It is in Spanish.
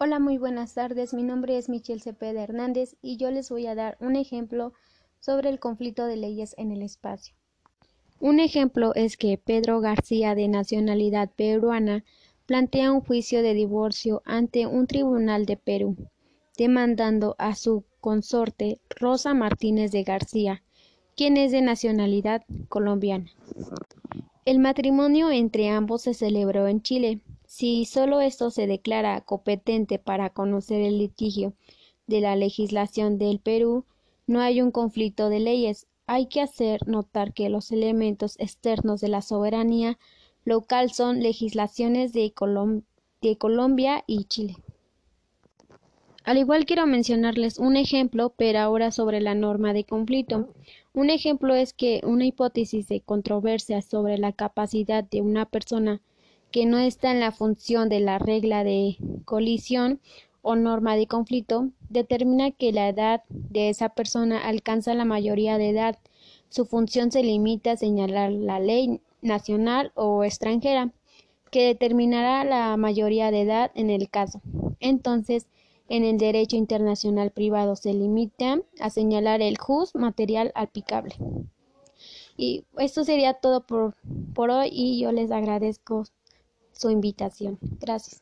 Hola, muy buenas tardes. Mi nombre es Michelle Cepeda Hernández y yo les voy a dar un ejemplo sobre el conflicto de leyes en el espacio. Un ejemplo es que Pedro García, de nacionalidad peruana, plantea un juicio de divorcio ante un tribunal de Perú, demandando a su consorte Rosa Martínez de García, quien es de nacionalidad colombiana. El matrimonio entre ambos se celebró en Chile, si solo esto se declara competente para conocer el litigio de la legislación del Perú, no hay un conflicto de leyes. Hay que hacer notar que los elementos externos de la soberanía local son legislaciones de, de Colombia y Chile. Al igual quiero mencionarles un ejemplo, pero ahora sobre la norma de conflicto. Un ejemplo es que una hipótesis de controversia sobre la capacidad de una persona que no está en la función de la regla de colisión o norma de conflicto, determina que la edad de esa persona alcanza la mayoría de edad. Su función se limita a señalar la ley nacional o extranjera que determinará la mayoría de edad en el caso. Entonces, en el derecho internacional privado se limita a señalar el jus material aplicable. Y esto sería todo por, por hoy y yo les agradezco su invitación. Gracias.